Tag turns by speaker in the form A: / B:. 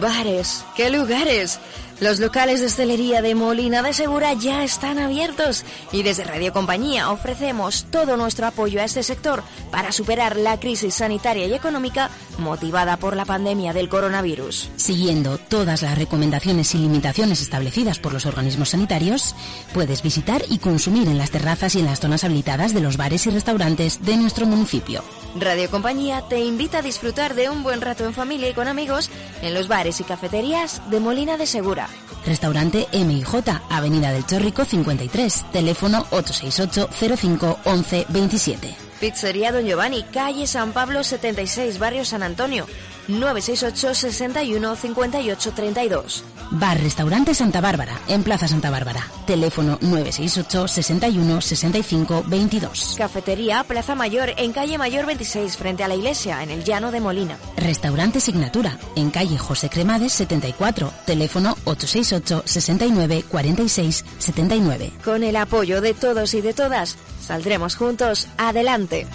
A: Bares, qué lugares. Los locales de hostelería de Molina de Segura ya están abiertos y desde Radio Compañía ofrecemos todo nuestro apoyo a este sector para superar la crisis sanitaria y económica motivada por la pandemia del coronavirus.
B: Siguiendo todas las recomendaciones y limitaciones establecidas por los organismos sanitarios, puedes visitar y consumir en las terrazas y en las zonas habilitadas de los bares y restaurantes de nuestro municipio.
A: Radio Compañía te invita a disfrutar de un buen rato en familia y con amigos en los bares y cafeterías de Molina de Segura.
B: Restaurante MIJ, Avenida del Chorrico 53, teléfono 868 05 11 27.
A: Pizzería Don Giovanni, calle San Pablo 76, barrio San Antonio, 968 61 58 32.
B: Bar Restaurante Santa Bárbara, en Plaza Santa Bárbara. Teléfono 968 61 65 22.
A: Cafetería Plaza Mayor, en calle Mayor 26, frente a la iglesia, en el llano de Molina.
B: Restaurante Signatura, en calle José Cremades 74. Teléfono 868 69 46 79.
A: Con el apoyo de todos y de todas, saldremos juntos adelante.